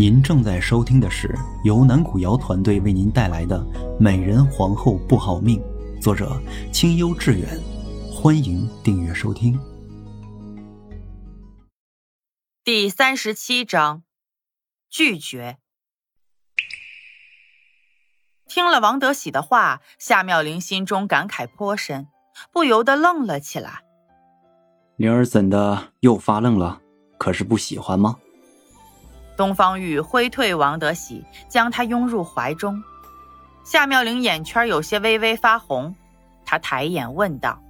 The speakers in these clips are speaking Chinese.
您正在收听的是由南古瑶团队为您带来的《美人皇后不好命》，作者清幽致远。欢迎订阅收听。第三十七章，拒绝。听了王德喜的话，夏妙玲心中感慨颇深，不由得愣了起来。灵儿怎的又发愣了？可是不喜欢吗？东方玉挥退王德喜，将他拥入怀中。夏妙玲眼圈有些微微发红，她抬眼问道：“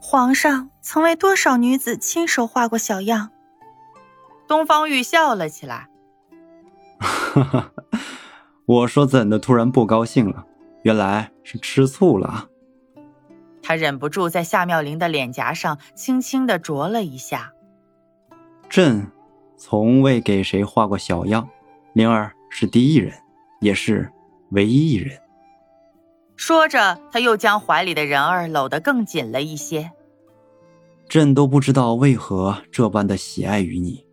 皇上曾为多少女子亲手画过小样？”东方玉笑了起来：“哈哈，我说怎的突然不高兴了？原来是吃醋了。”他忍不住在夏妙玲的脸颊上轻轻的啄了一下。朕。从未给谁画过小样，灵儿是第一人，也是唯一一人。说着，他又将怀里的人儿搂得更紧了一些。朕都不知道为何这般的喜爱于你，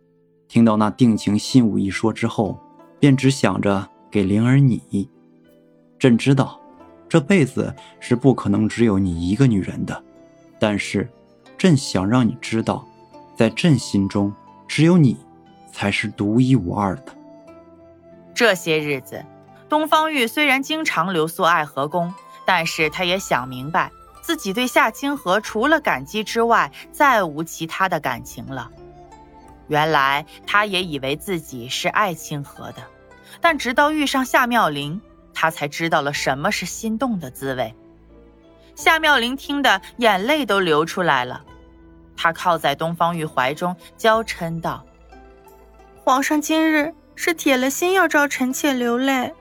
听到那定情信物一说之后，便只想着给灵儿你。朕知道，这辈子是不可能只有你一个女人的，但是，朕想让你知道，在朕心中，只有你。才是独一无二的。这些日子，东方玉虽然经常留宿爱河宫，但是他也想明白，自己对夏清河除了感激之外，再无其他的感情了。原来他也以为自己是爱清河的，但直到遇上夏妙玲，他才知道了什么是心动的滋味。夏妙玲听得眼泪都流出来了，她靠在东方玉怀中，娇嗔道。皇上今日是铁了心要召臣妾流泪。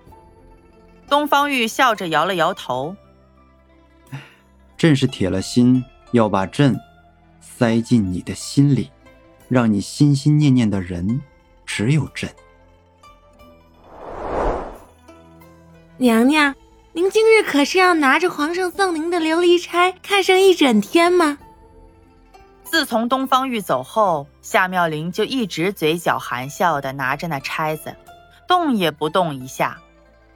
东方玉笑着摇了摇头。朕是铁了心要把朕塞进你的心里，让你心心念念的人只有朕。娘娘，您今日可是要拿着皇上送您的琉璃钗看上一整天吗？自从东方玉走后，夏妙玲就一直嘴角含笑的拿着那钗子，动也不动一下。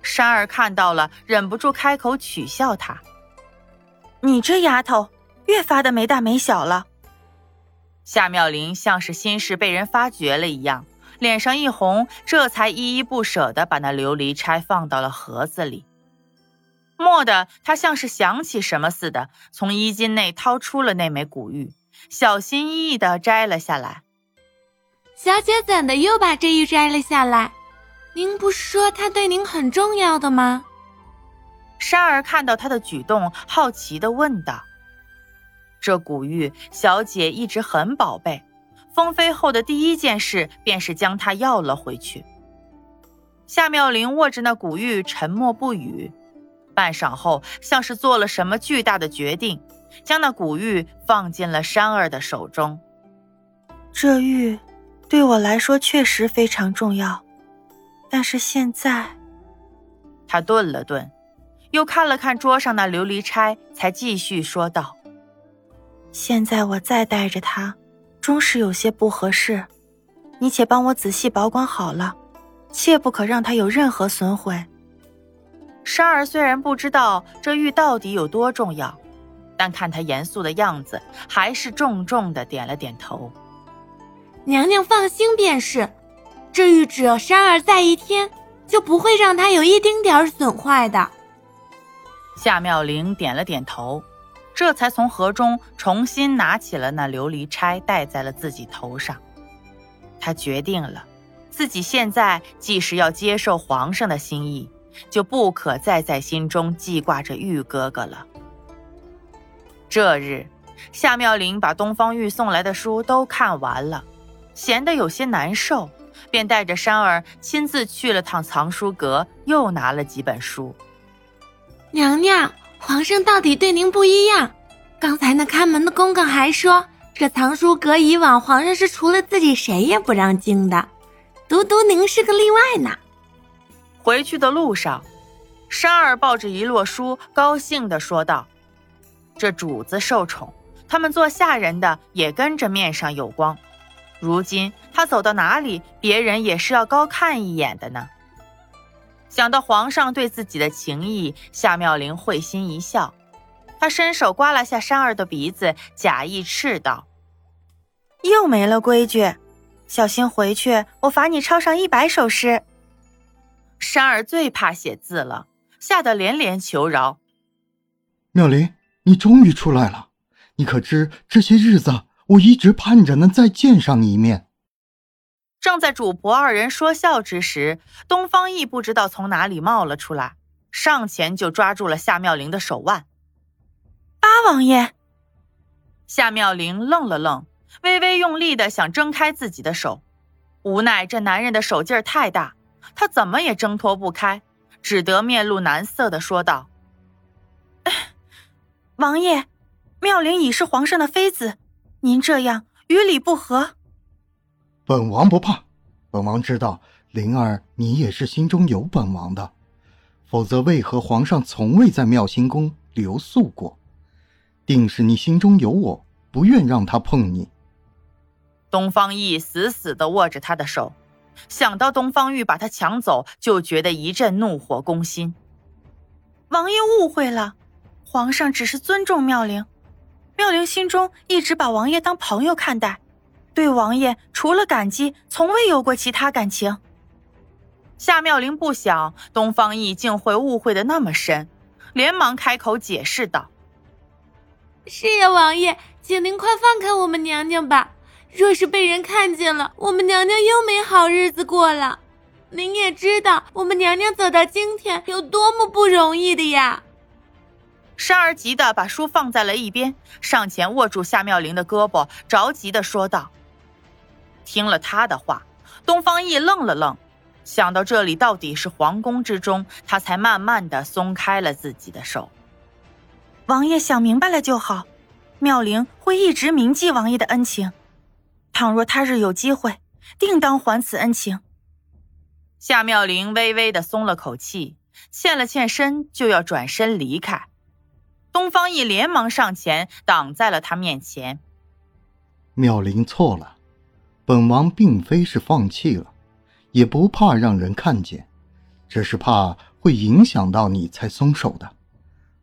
珊儿看到了，忍不住开口取笑她：“你这丫头，越发的没大没小了。”夏妙玲像是心事被人发觉了一样，脸上一红，这才依依不舍的把那琉璃钗放到了盒子里。蓦地，她像是想起什么似的，从衣襟内掏出了那枚古玉。小心翼翼的摘了下来。小姐怎的又把这玉摘了下来？您不是说它对您很重要的吗？珊儿看到他的举动，好奇的问道：“这古玉，小姐一直很宝贝。封妃后的第一件事，便是将它要了回去。”夏妙玲握着那古玉，沉默不语。半晌后，像是做了什么巨大的决定。将那古玉放进了珊儿的手中。这玉对我来说确实非常重要，但是现在，他顿了顿，又看了看桌上那琉璃钗，才继续说道：“现在我再带着它，终是有些不合适。你且帮我仔细保管好了，切不可让它有任何损毁。”珊儿虽然不知道这玉到底有多重要。但看他严肃的样子，还是重重的点了点头。娘娘放心便是，这玉只要珊儿在一天，就不会让他有一丁点儿损坏的。夏妙玲点了点头，这才从盒中重新拿起了那琉璃钗，戴在了自己头上。她决定了，自己现在即使要接受皇上的心意，就不可再在心中记挂着玉哥哥了。这日，夏妙玲把东方玉送来的书都看完了，闲得有些难受，便带着珊儿亲自去了趟藏书阁，又拿了几本书。娘娘，皇上到底对您不一样。刚才那看门的公公还说，这藏书阁以往皇上是除了自己谁也不让进的，独独您是个例外呢。回去的路上，珊儿抱着一摞书，高兴地说道。这主子受宠，他们做下人的也跟着面上有光。如今他走到哪里，别人也是要高看一眼的呢。想到皇上对自己的情谊，夏妙玲会心一笑。她伸手刮了下山儿的鼻子，假意斥道：“又没了规矩，小心回去我罚你抄上一百首诗。”山儿最怕写字了，吓得连连求饶：“妙玲，你终于出来了！你可知这些日子？”我一直盼着能再见上你一面。正在主仆二人说笑之时，东方奕不知道从哪里冒了出来，上前就抓住了夏妙玲的手腕。八王爷，夏妙玲愣了愣，微微用力的想挣开自己的手，无奈这男人的手劲儿太大，她怎么也挣脱不开，只得面露难色的说道：“王爷，妙龄已是皇上的妃子。”您这样与礼不合，本王不怕。本王知道灵儿，你也是心中有本王的，否则为何皇上从未在妙心宫留宿过？定是你心中有我，不愿让他碰你。东方奕死死地握着他的手，想到东方玉把他抢走，就觉得一阵怒火攻心。王爷误会了，皇上只是尊重妙龄。妙龄心中一直把王爷当朋友看待，对王爷除了感激，从未有过其他感情。夏妙龄不想东方奕竟会误会的那么深，连忙开口解释道：“是呀，王爷，请您快放开我们娘娘吧。若是被人看见了，我们娘娘又没好日子过了。您也知道，我们娘娘走到今天有多么不容易的呀。”山儿急的把书放在了一边，上前握住夏妙玲的胳膊，着急的说道：“听了他的话，东方奕愣了愣，想到这里到底是皇宫之中，他才慢慢的松开了自己的手。王爷想明白了就好，妙龄会一直铭记王爷的恩情，倘若他日有机会，定当还此恩情。”夏妙玲微微的松了口气，欠了欠身，就要转身离开。东方奕连忙上前挡在了他面前。妙龄错了，本王并非是放弃了，也不怕让人看见，只是怕会影响到你才松手的。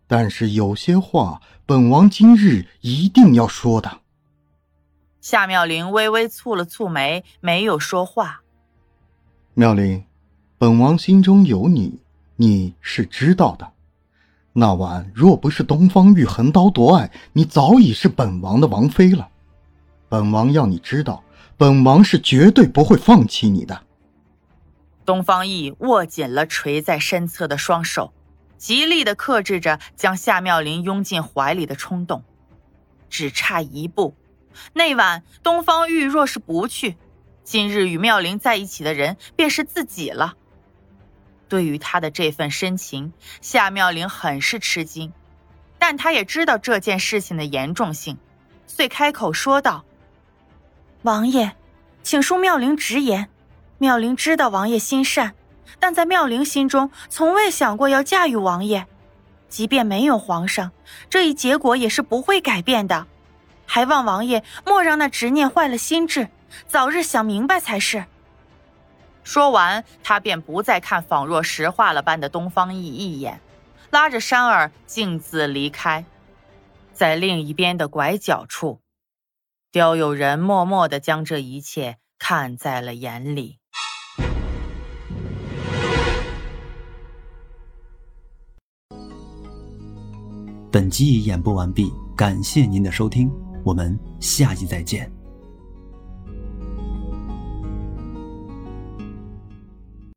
但是有些话，本王今日一定要说的。夏妙龄微微蹙了蹙眉，没有说话。妙龄，本王心中有你，你是知道的。那晚若不是东方玉横刀夺爱，你早已是本王的王妃了。本王要你知道，本王是绝对不会放弃你的。东方奕握紧了垂在身侧的双手，极力的克制着将夏妙玲拥进怀里的冲动。只差一步，那晚东方玉若是不去，今日与妙玲在一起的人便是自己了。对于他的这份深情，夏妙玲很是吃惊，但她也知道这件事情的严重性，遂开口说道：“王爷，请恕妙龄直言。妙龄知道王爷心善，但在妙龄心中，从未想过要嫁与王爷。即便没有皇上，这一结果也是不会改变的。还望王爷莫让那执念坏了心智，早日想明白才是。”说完，他便不再看仿若石化了般的东方奕一眼，拉着山儿径自离开。在另一边的拐角处，刁有人默默的将这一切看在了眼里。本集已演播完毕，感谢您的收听，我们下集再见。